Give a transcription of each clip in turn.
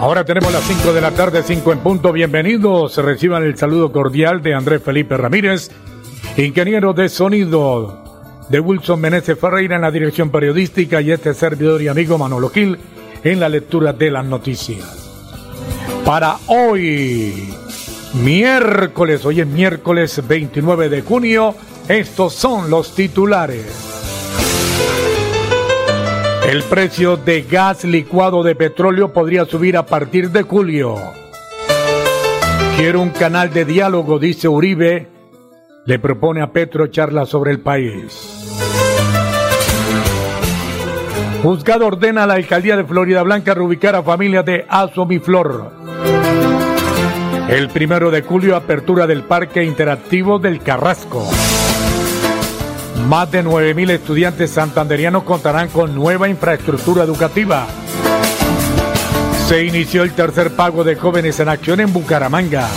Ahora tenemos las 5 de la tarde, 5 en punto. Bienvenidos. Reciban el saludo cordial de Andrés Felipe Ramírez, ingeniero de sonido de Wilson Meneses Ferreira en la dirección periodística y este servidor y amigo Manolo Gil en la lectura de las noticias. Para hoy, miércoles, hoy es miércoles 29 de junio, estos son los titulares. El precio de gas licuado de petróleo podría subir a partir de julio. Quiero un canal de diálogo, dice Uribe. Le propone a Petro charla sobre el país. Juzgado ordena a la alcaldía de Florida Blanca reubicar a familias de Asomiflor. El primero de julio, apertura del Parque Interactivo del Carrasco. Más de 9.000 estudiantes santanderianos contarán con nueva infraestructura educativa. Se inició el tercer pago de jóvenes en acción en Bucaramanga.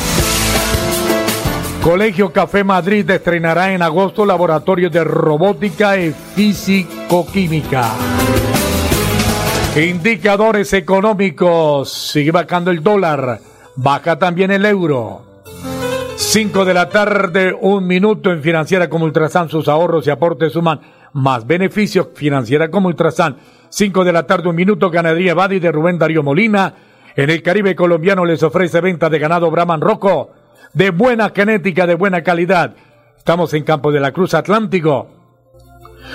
Colegio Café Madrid estrenará en agosto laboratorios de robótica y físico-química. Indicadores económicos. Sigue bajando el dólar. Baja también el euro. 5 de la tarde, un minuto en Financiera como Ultrasan. Sus ahorros y aportes suman más beneficios. Financiera como Ultrasan. 5 de la tarde, un minuto. Ganadería Badi de Rubén Darío Molina. En el Caribe colombiano les ofrece venta de ganado Brahman Roco. De buena genética, de buena calidad. Estamos en Campo de la Cruz Atlántico.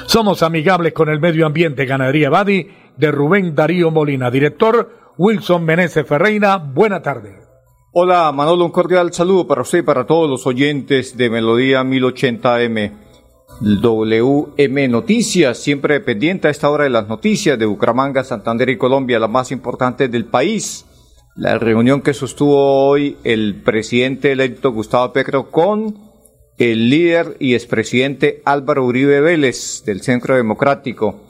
Somos amigables con el medio ambiente. Ganadería Badi de Rubén Darío Molina. Director Wilson Meneses Ferreira. Buena tarde. Hola Manolo, un cordial saludo para usted y para todos los oyentes de Melodía 1080M. WM Noticias, siempre pendiente a esta hora de las noticias de Bucaramanga, Santander y Colombia, las más importantes del país. La reunión que sostuvo hoy el presidente electo Gustavo Petro con el líder y expresidente Álvaro Uribe Vélez del Centro Democrático.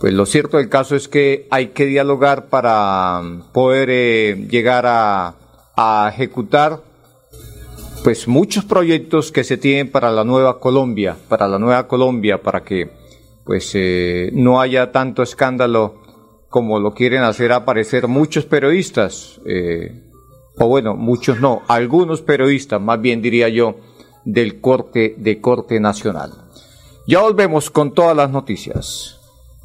Pues lo cierto del caso es que hay que dialogar para poder eh, llegar a a ejecutar pues muchos proyectos que se tienen para la nueva Colombia, para la nueva Colombia, para que pues eh, no haya tanto escándalo como lo quieren hacer aparecer muchos periodistas, eh, o bueno, muchos no, algunos periodistas, más bien diría yo, del corte de corte nacional. Ya volvemos con todas las noticias.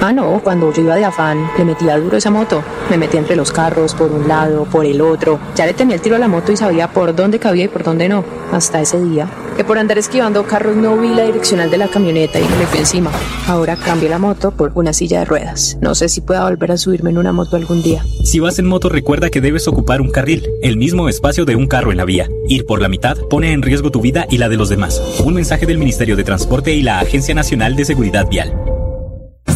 Ah, no, cuando yo iba de afán, le metía duro esa moto. Me metía entre los carros, por un lado, por el otro. Ya le tenía el tiro a la moto y sabía por dónde cabía y por dónde no. Hasta ese día. Que por andar esquivando carros no vi la direccional de la camioneta y me fui encima. Ahora cambio la moto por una silla de ruedas. No sé si pueda volver a subirme en una moto algún día. Si vas en moto, recuerda que debes ocupar un carril, el mismo espacio de un carro en la vía. Ir por la mitad pone en riesgo tu vida y la de los demás. Un mensaje del Ministerio de Transporte y la Agencia Nacional de Seguridad Vial.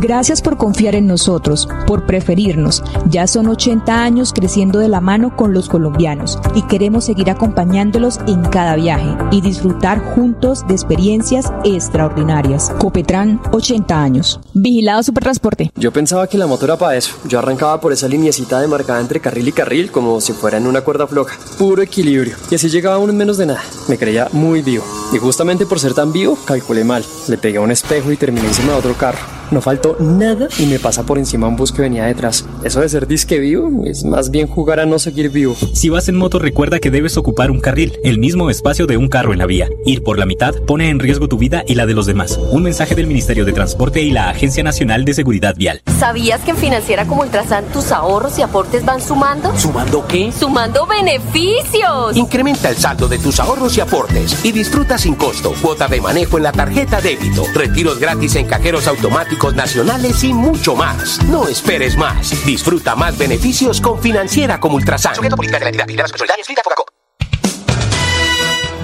Gracias por confiar en nosotros, por preferirnos. Ya son 80 años creciendo de la mano con los colombianos y queremos seguir acompañándolos en cada viaje y disfrutar juntos de experiencias extraordinarias. Copetran, 80 años. Vigilado Supertransporte. Yo pensaba que la moto era para eso. Yo arrancaba por esa lineecita demarcada entre carril y carril como si fuera en una cuerda floja. Puro equilibrio. Y así llegaba uno en menos de nada. Me creía muy vivo. Y justamente por ser tan vivo, calculé mal. Le pegué a un espejo y terminé encima de otro carro. No faltó nada y me pasa por encima un bus que venía detrás. Eso de ser disque vivo es más bien jugar a no seguir vivo. Si vas en moto recuerda que debes ocupar un carril, el mismo espacio de un carro en la vía. Ir por la mitad pone en riesgo tu vida y la de los demás. Un mensaje del Ministerio de Transporte y la Agencia Nacional de Seguridad Vial. ¿Sabías que en Financiera como Ultrasan tus ahorros y aportes van sumando? ¿Sumando qué? ¡Sumando beneficios! Incrementa el saldo de tus ahorros y aportes y disfruta sin costo cuota de manejo en la tarjeta débito, retiros gratis en cajeros automáticos nacionales y mucho más. No esperes más. Disfruta más beneficios con Financiera como Ultrasan.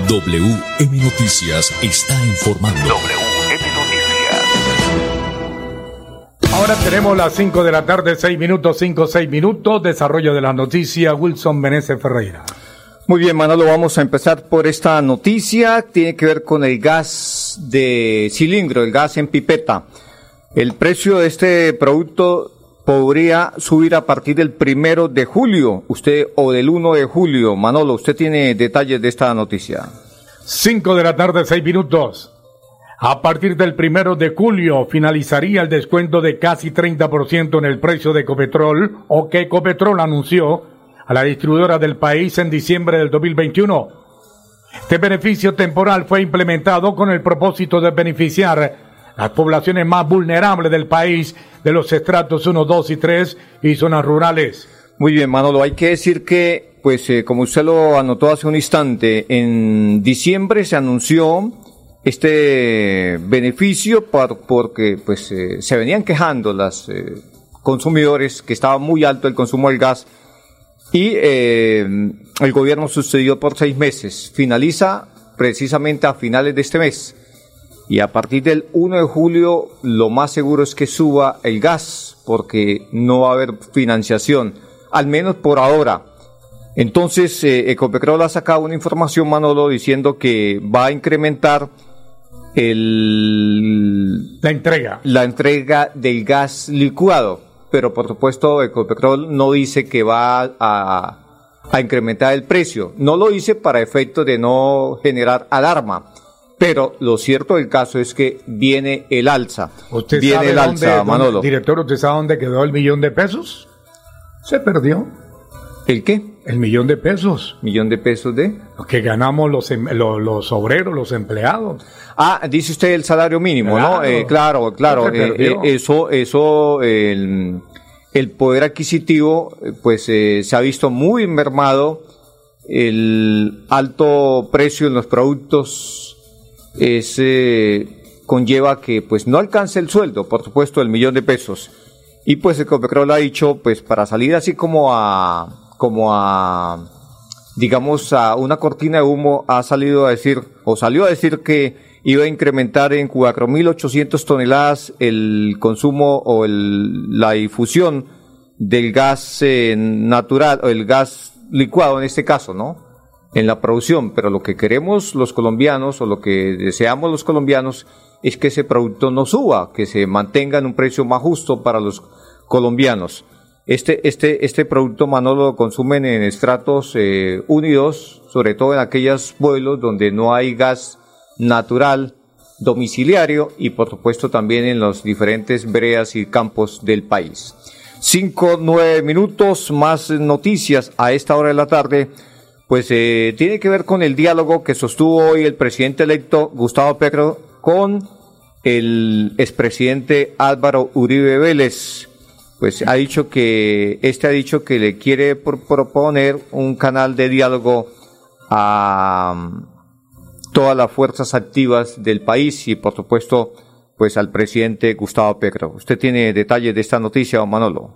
WM Noticias está informando. WM Noticias. Ahora tenemos las 5 de la tarde, 6 minutos, 5, 6 minutos. Desarrollo de la noticia, Wilson Meneses Ferreira. Muy bien, Manolo, vamos a empezar por esta noticia. Tiene que ver con el gas de cilindro, el gas en pipeta. El precio de este producto podría subir a partir del primero de julio, usted, o del 1 de julio. Manolo, usted tiene detalles de esta noticia. 5 de la tarde, 6 minutos. A partir del primero de julio finalizaría el descuento de casi 30% en el precio de Copetrol, o que Copetrol anunció a la distribuidora del país en diciembre del 2021. Este beneficio temporal fue implementado con el propósito de beneficiar las poblaciones más vulnerables del país, de los estratos 1, 2 y 3 y zonas rurales. Muy bien, Manolo, hay que decir que, pues, eh, como usted lo anotó hace un instante, en diciembre se anunció este beneficio porque, pues, eh, se venían quejando las eh, consumidores que estaba muy alto el consumo del gas y el gobierno sucedió por seis meses. Finaliza precisamente a finales de este mes y a partir del 1 de julio lo más seguro es que suba el gas porque no va a haber financiación, al menos por ahora. Entonces, eh, Ecopetrol ha sacado una información, Manolo, diciendo que va a incrementar el, la entrega. La entrega del gas licuado. Pero por supuesto, Ecopetrol no dice que va a, a incrementar el precio. No lo dice para efecto de no generar alarma pero lo cierto del caso es que viene el alza. ¿Usted viene sabe el alza, dónde, Manolo. director, ¿usted sabe dónde quedó el millón de pesos? Se perdió. ¿El qué? El millón de pesos. ¿Millón de pesos de? Lo que ganamos los, em, los, los obreros, los empleados. Ah, dice usted el salario mínimo, Claro. ¿no? Eh, claro, claro. Eh, eh, eso, eso, el, el poder adquisitivo, eh, pues eh, se ha visto muy mermado. El alto precio en los productos es, conlleva que pues no alcance el sueldo, por supuesto, el millón de pesos. Y pues el Copetrol ha dicho, pues para salir así como a, como a, digamos, a una cortina de humo, ha salido a decir, o salió a decir que iba a incrementar en 4.800 toneladas el consumo o el, la difusión del gas eh, natural, o el gas licuado en este caso, ¿no? En la producción, pero lo que queremos los colombianos o lo que deseamos los colombianos es que ese producto no suba, que se mantenga en un precio más justo para los colombianos. Este, este, este producto, Manolo, lo consumen en estratos eh, unidos, sobre todo en aquellos pueblos donde no hay gas natural domiciliario y por supuesto también en los diferentes breas y campos del país. Cinco, nueve minutos, más noticias a esta hora de la tarde pues eh, tiene que ver con el diálogo que sostuvo hoy el presidente electo Gustavo Petro con el expresidente Álvaro Uribe Vélez. Pues ha dicho que, este ha dicho que le quiere proponer un canal de diálogo a mm, todas las fuerzas activas del país y por supuesto pues al presidente Gustavo Petro. ¿Usted tiene detalles de esta noticia, don Manolo?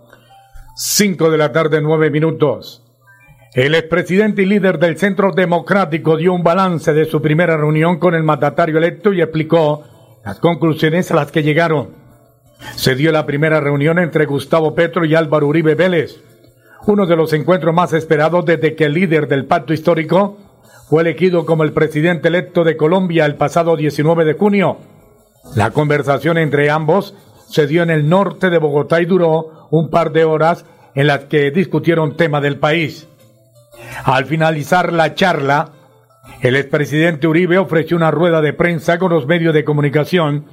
Cinco de la tarde, nueve minutos. El expresidente y líder del Centro Democrático dio un balance de su primera reunión con el mandatario electo y explicó las conclusiones a las que llegaron. Se dio la primera reunión entre Gustavo Petro y Álvaro Uribe Vélez, uno de los encuentros más esperados desde que el líder del pacto histórico fue elegido como el presidente electo de Colombia el pasado 19 de junio. La conversación entre ambos se dio en el norte de Bogotá y duró un par de horas en las que discutieron tema del país. Al finalizar la charla, el expresidente Uribe ofreció una rueda de prensa con los medios de comunicación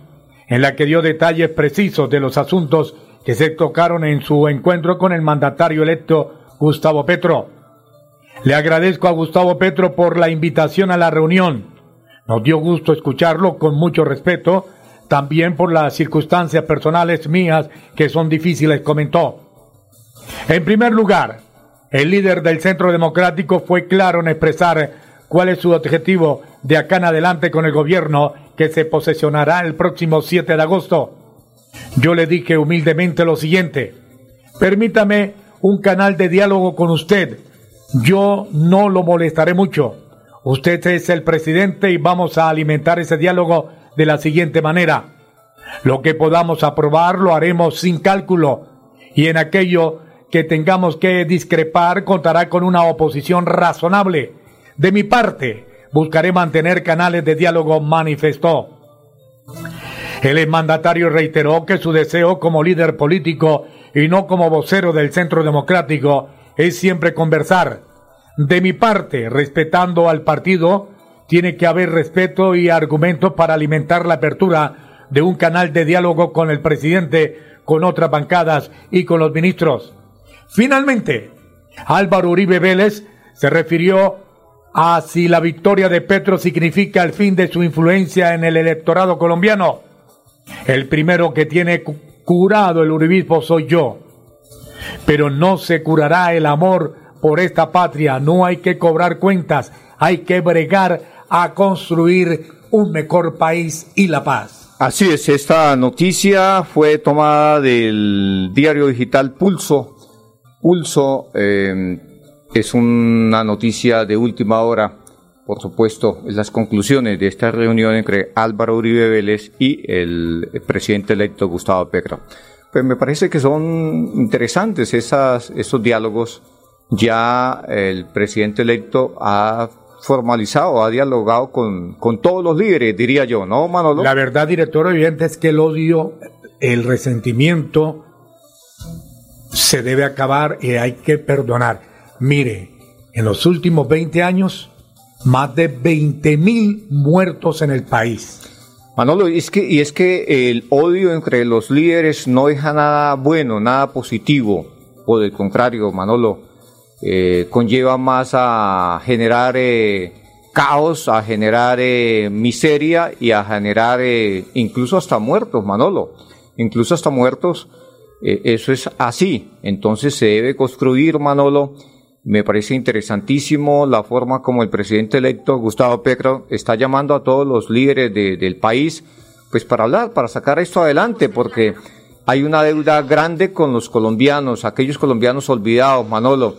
en la que dio detalles precisos de los asuntos que se tocaron en su encuentro con el mandatario electo Gustavo Petro. Le agradezco a Gustavo Petro por la invitación a la reunión. Nos dio gusto escucharlo con mucho respeto, también por las circunstancias personales mías que son difíciles, comentó. En primer lugar, el líder del Centro Democrático fue claro en expresar cuál es su objetivo de acá en adelante con el gobierno que se posesionará el próximo 7 de agosto. Yo le dije humildemente lo siguiente, permítame un canal de diálogo con usted yo no lo molestaré mucho. Usted es el presidente y vamos a alimentar ese diálogo de la siguiente manera. Lo que podamos aprobar lo haremos sin cálculo y en aquello que tengamos que discrepar contará con una oposición razonable. De mi parte, buscaré mantener canales de diálogo, manifestó. El mandatario reiteró que su deseo como líder político y no como vocero del Centro Democrático es siempre conversar. De mi parte, respetando al partido, tiene que haber respeto y argumentos para alimentar la apertura de un canal de diálogo con el presidente, con otras bancadas y con los ministros. Finalmente, Álvaro Uribe Vélez se refirió a si la victoria de Petro significa el fin de su influencia en el electorado colombiano. El primero que tiene curado el uribismo soy yo pero no se curará el amor por esta patria. No hay que cobrar cuentas, hay que bregar a construir un mejor país y la paz. Así es, esta noticia fue tomada del diario digital Pulso. Pulso eh, es una noticia de última hora, por supuesto, es las conclusiones de esta reunión entre Álvaro Uribe Vélez y el presidente electo Gustavo Petro. Pues me parece que son interesantes esas, esos diálogos. Ya el presidente electo ha formalizado, ha dialogado con, con todos los líderes, diría yo, ¿no, Manolo? La verdad, director evidente, es que el odio, el resentimiento se debe acabar y hay que perdonar. Mire, en los últimos 20 años, más de 20 mil muertos en el país. Manolo, es que, y es que el odio entre los líderes no deja nada bueno, nada positivo. O del contrario, Manolo, eh, conlleva más a generar eh, caos, a generar eh, miseria y a generar incluso hasta muertos, Manolo. Incluso hasta muertos. Eso es así. Entonces se debe construir, Manolo, me parece interesantísimo la forma como el presidente electo Gustavo Petro está llamando a todos los líderes del país, pues para hablar, para sacar esto adelante, porque hay una deuda grande con los colombianos, aquellos colombianos olvidados, Manolo.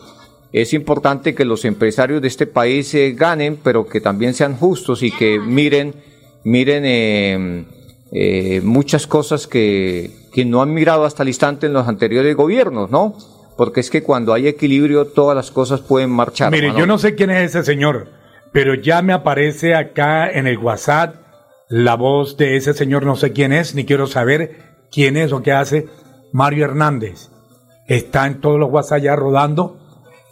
Es importante que los empresarios de este país se ganen, pero que también sean justos y que miren, miren eh, eh, muchas cosas que, que no han mirado hasta el instante en los anteriores gobiernos, ¿no? porque es que cuando hay equilibrio todas las cosas pueden marchar. Mire, yo no sé quién es ese señor, pero ya me aparece acá en el WhatsApp la voz de ese señor, no sé quién es, ni quiero saber quién es o qué hace, Mario Hernández. Está en todos los WhatsApp ya rodando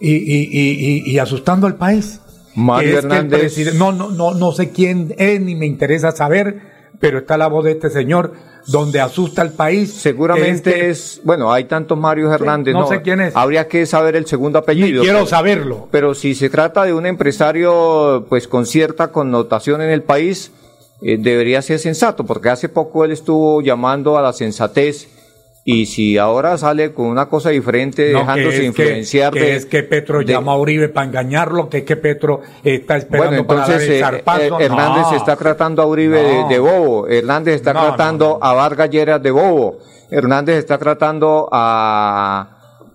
y, asustando al país. Mario Hernández. No, no, no, no sé quién es, ni me interesa saber, pero está la voz de este señor donde asusta al país. Seguramente es, bueno, hay tantos Mario Hernández. no, sé quién es. Habría que saber el segundo apellido. quiero saberlo. Pero si se trata de un empresario, pues con cierta connotación en el país, eh, debería ser sensato, porque hace poco él estuvo llamando a la sensatez Y si ahora sale con una cosa diferente, dejándose influenciar que, de. es que Petro llama a Uribe para engañarlo, que es que Petro está esperando para dar el eh, zarpazo. eh, Hernández está tratando a Uribe de, de bobo. Hernández está tratando a Vargas Lleras de bobo. Hernández está tratando a.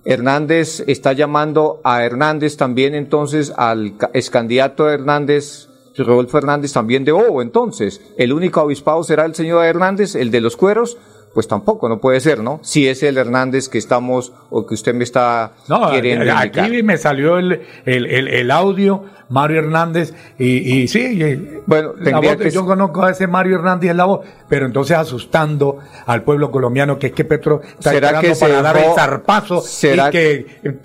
Hernández está llamando a Hernández también entonces al ca- excandidato de Hernández, Rodolfo Hernández también de bobo. Entonces, el único avispado será el señor Hernández, el de los cueros. Pues tampoco, no puede ser, ¿no? Si es el Hernández que estamos o que usted me está No, queriendo indicar. aquí me salió el, el, el, el audio, Mario Hernández, y, y sí, y- Bueno, la voz- que- yo conozco a ese Mario Hernández en la voz, pero entonces asustando al pueblo colombiano que es que Petro está ¿Será que se para dar dejó- el zarpazo será- y que eh,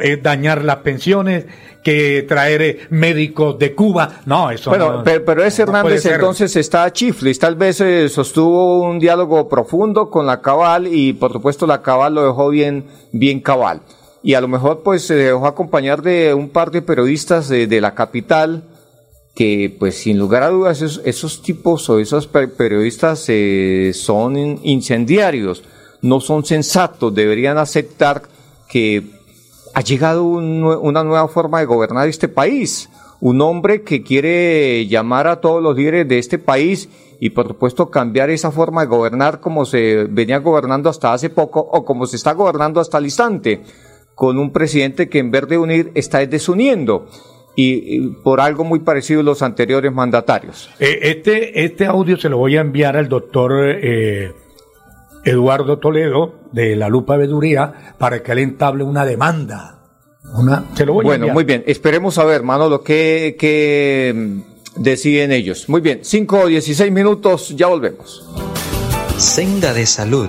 eh, dañar las pensiones, que traer eh, médicos de Cuba. No, eso Bueno, no, pero, pero ese no Hernández entonces está a chiflis. Tal vez eh, sostuvo un diálogo profundo con la cabal y por supuesto la cabal lo dejó bien, bien cabal. Y a lo mejor pues se dejó acompañar de un par de periodistas de, de la capital que pues sin lugar a dudas esos, esos tipos o esos pe- periodistas eh, son in- incendiarios, no son sensatos, deberían aceptar que ha llegado una nueva forma de gobernar este país. Un hombre que quiere llamar a todos los líderes de este país y por supuesto cambiar esa forma de gobernar como se venía gobernando hasta hace poco o como se está gobernando hasta el instante, con un presidente que en vez de unir está desuniendo y, y por algo muy parecido a los anteriores mandatarios. Eh, este, este audio se lo voy a enviar al doctor eh, Eduardo Toledo de la Lupa Veduría para que él entable una demanda. Una, se lo voy a Bueno, muy bien. Esperemos a ver, Manolo, qué, qué mm, deciden ellos. Muy bien, 5 o 16 minutos, ya volvemos. Senda de Salud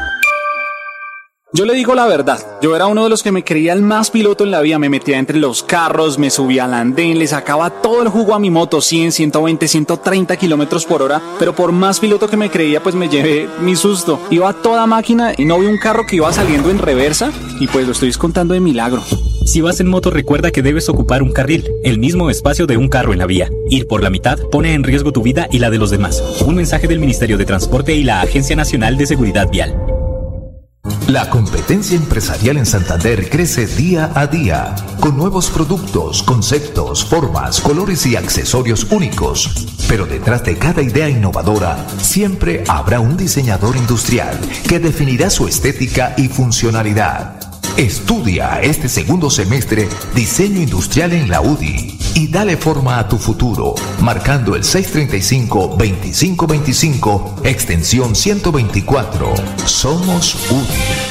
Yo le digo la verdad, yo era uno de los que me creía el más piloto en la vida, me metía entre los carros, me subía al andén, le sacaba todo el jugo a mi moto, 100, 120, 130 kilómetros por hora, pero por más piloto que me creía, pues me llevé mi susto. Iba a toda máquina y no vi un carro que iba saliendo en reversa y pues lo estoy contando de milagro. Si vas en moto recuerda que debes ocupar un carril, el mismo espacio de un carro en la vía. Ir por la mitad pone en riesgo tu vida y la de los demás. Un mensaje del Ministerio de Transporte y la Agencia Nacional de Seguridad Vial. La competencia empresarial en Santander crece día a día, con nuevos productos, conceptos, formas, colores y accesorios únicos. Pero detrás de cada idea innovadora, siempre habrá un diseñador industrial que definirá su estética y funcionalidad. Estudia este segundo semestre diseño industrial en la UDI y dale forma a tu futuro, marcando el 635-2525, extensión 124. Somos UDI.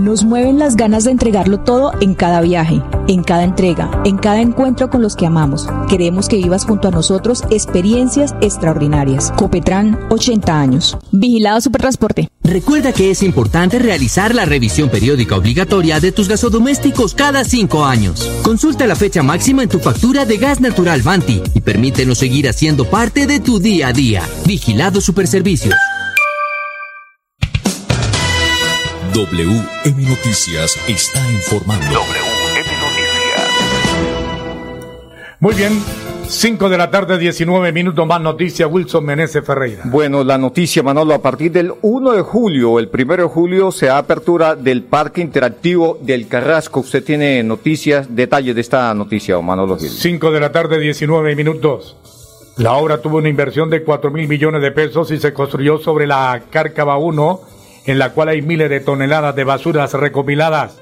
Nos mueven las ganas de entregarlo todo en cada viaje, en cada entrega, en cada encuentro con los que amamos. Queremos que vivas junto a nosotros experiencias extraordinarias. Copetran, 80 años. Vigilado Supertransporte. Recuerda que es importante realizar la revisión periódica obligatoria de tus gasodomésticos cada cinco años. Consulta la fecha máxima en tu factura de gas natural Vanti y permítenos seguir haciendo parte de tu día a día. Vigilado Superservicios. WM Noticias está informando. Muy bien, 5 de la tarde, 19 minutos más noticias. Wilson Meneses Ferreira. Bueno, la noticia, Manolo, a partir del 1 de julio, el 1 de julio, se da apertura del Parque Interactivo del Carrasco. Usted tiene noticias, detalles de esta noticia, Manolo Gil. 5 de la tarde, 19 minutos. La obra tuvo una inversión de 4 mil millones de pesos y se construyó sobre la Cárcava 1, en la cual hay miles de toneladas de basuras recopiladas.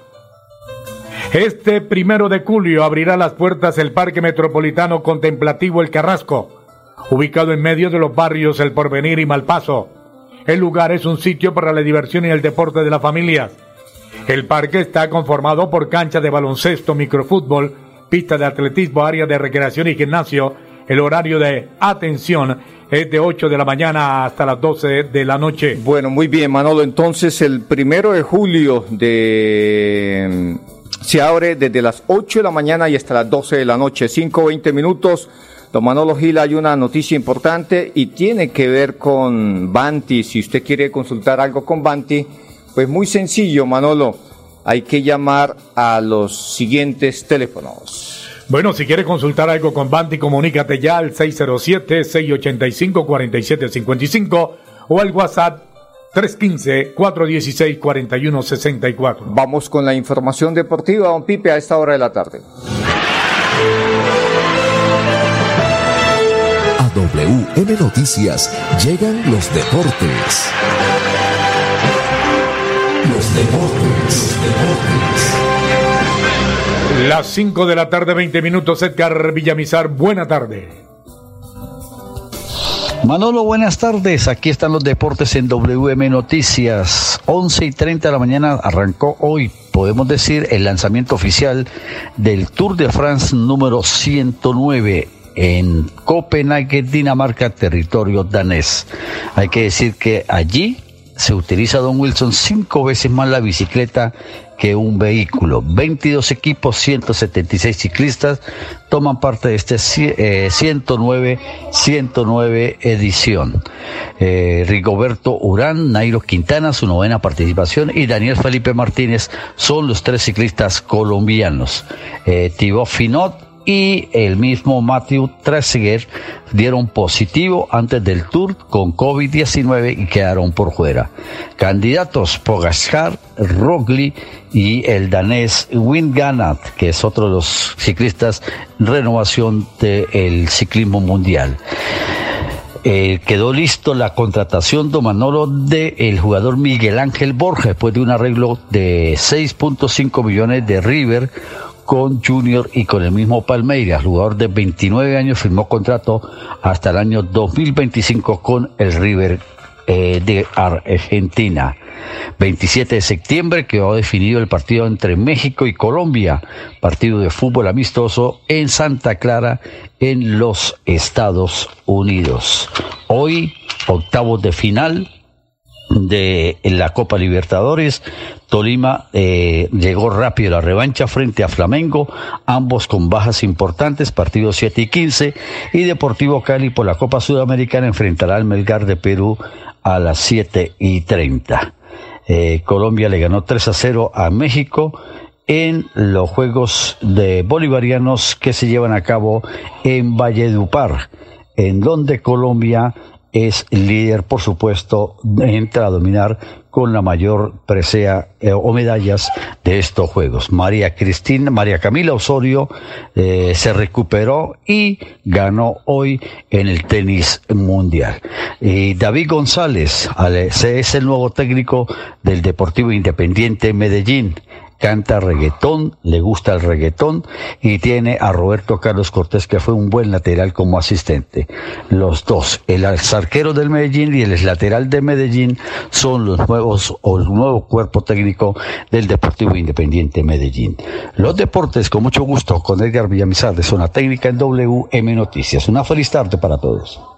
Este primero de julio abrirá las puertas el Parque Metropolitano Contemplativo El Carrasco, ubicado en medio de los barrios El Porvenir y Malpaso. El lugar es un sitio para la diversión y el deporte de las familias. El parque está conformado por cancha de baloncesto, microfútbol, pista de atletismo, área de recreación y gimnasio. El horario de atención es de 8 de la mañana hasta las 12 de la noche. Bueno, muy bien, Manolo. Entonces, el primero de julio de se abre desde las 8 de la mañana y hasta las 12 de la noche, 5 20 minutos. Don Manolo Gil, hay una noticia importante y tiene que ver con Banti. Si usted quiere consultar algo con Banti, pues muy sencillo, Manolo. Hay que llamar a los siguientes teléfonos. Bueno, si quiere consultar algo con Banti, comunícate ya al 607-685-4755 o al WhatsApp 315-416-4164. Vamos con la información deportiva, don Pipe, a esta hora de la tarde. A WM Noticias llegan los deportes. Los deportes, deportes. Las 5 de la tarde, 20 minutos, Edgar Villamizar, buena tarde. Manolo, buenas tardes. Aquí están los deportes en WM Noticias. 11 y 30 de la mañana arrancó hoy, podemos decir, el lanzamiento oficial del Tour de France número 109 en Copenhague, Dinamarca, territorio danés. Hay que decir que allí se utiliza Don Wilson cinco veces más la bicicleta que un vehículo. 22 equipos, 176 ciclistas toman parte de este 109, 109 eh, edición. Eh, Rigoberto Urán, Nairo Quintana, su novena participación, y Daniel Felipe Martínez son los tres ciclistas colombianos. Eh, Thibaut Finot, y el mismo Matthew Trezeguet dieron positivo antes del Tour con COVID-19 y quedaron por fuera. Candidatos Pogacar, Rogli y el danés Wim Ganat, que es otro de los ciclistas renovación del ciclismo mundial. Eh, quedó listo la contratación de Manolo de el jugador Miguel Ángel Borges después de un arreglo de 6.5 millones de River con Junior y con el mismo Palmeiras. jugador de 29 años firmó contrato hasta el año 2025 con el River eh, de Argentina. 27 de septiembre quedó definido el partido entre México y Colombia, partido de fútbol amistoso en Santa Clara, en los Estados Unidos. Hoy, octavos de final, de la Copa Libertadores. Tolima eh, llegó rápido la revancha frente a Flamengo, ambos con bajas importantes, partidos 7 y 15. Y Deportivo Cali por la Copa Sudamericana enfrentará al Melgar de Perú a las 7 y 30. Eh, Colombia le ganó 3 a 0 a México en los Juegos de Bolivarianos que se llevan a cabo en Valledupar, en donde Colombia es líder, por supuesto, entra a dominar con la mayor presea eh, o medallas de estos Juegos. María Cristina, María Camila Osorio eh, se recuperó y ganó hoy en el tenis mundial. Y David González es el nuevo técnico del Deportivo Independiente Medellín canta reggaetón, le gusta el reggaetón y tiene a Roberto Carlos Cortés que fue un buen lateral como asistente. Los dos, el arquero del Medellín y el lateral de Medellín son los nuevos o el nuevo cuerpo técnico del Deportivo Independiente Medellín. Los deportes con mucho gusto con Edgar Villamizar de Zona Técnica en WM Noticias. Una feliz tarde para todos.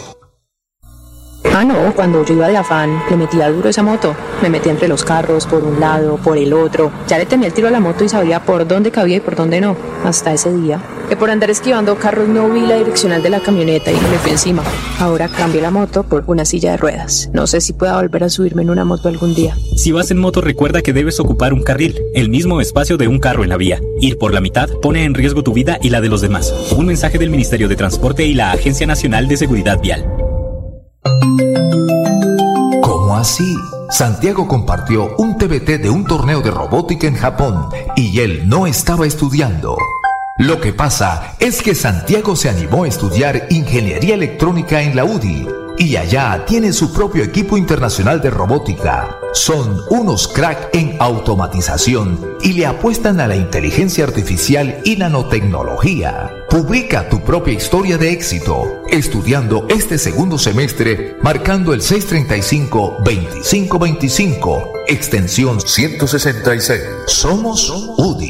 Ah, no, cuando yo iba de afán, le metía duro esa moto. Me metía entre los carros, por un lado, por el otro. Ya le tenía el tiro a la moto y sabía por dónde cabía y por dónde no. Hasta ese día. Que por andar esquivando carros no vi la direccional de la camioneta y me fui encima. Ahora cambio la moto por una silla de ruedas. No sé si pueda volver a subirme en una moto algún día. Si vas en moto, recuerda que debes ocupar un carril, el mismo espacio de un carro en la vía. Ir por la mitad pone en riesgo tu vida y la de los demás. Un mensaje del Ministerio de Transporte y la Agencia Nacional de Seguridad Vial. ¿Cómo así? Santiago compartió un TBT de un torneo de robótica en Japón y él no estaba estudiando. Lo que pasa es que Santiago se animó a estudiar ingeniería electrónica en la UDI y allá tiene su propio equipo internacional de robótica. Son unos crack en automatización y le apuestan a la inteligencia artificial y nanotecnología. Publica tu propia historia de éxito estudiando este segundo semestre marcando el 635-2525, extensión 166. Somos UDI.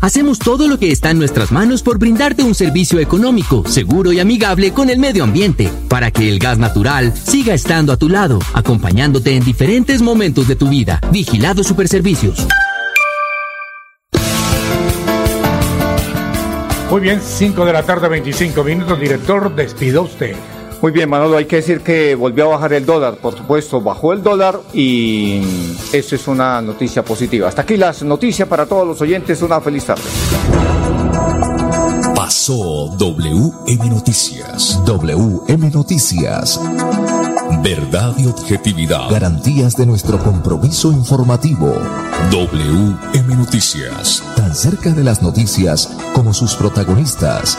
Hacemos todo lo que está en nuestras manos por brindarte un servicio económico, seguro y amigable con el medio ambiente, para que el gas natural siga estando a tu lado, acompañándote en diferentes momentos de tu vida. Vigilado Superservicios. Muy bien, 5 de la tarde, 25 minutos. Director, despido usted. Muy bien, Manolo, hay que decir que volvió a bajar el dólar, por supuesto, bajó el dólar y eso es una noticia positiva. Hasta aquí las noticias para todos los oyentes, una feliz tarde. Pasó WM Noticias. WM Noticias. Verdad y objetividad. Garantías de nuestro compromiso informativo. WM Noticias. Tan cerca de las noticias como sus protagonistas.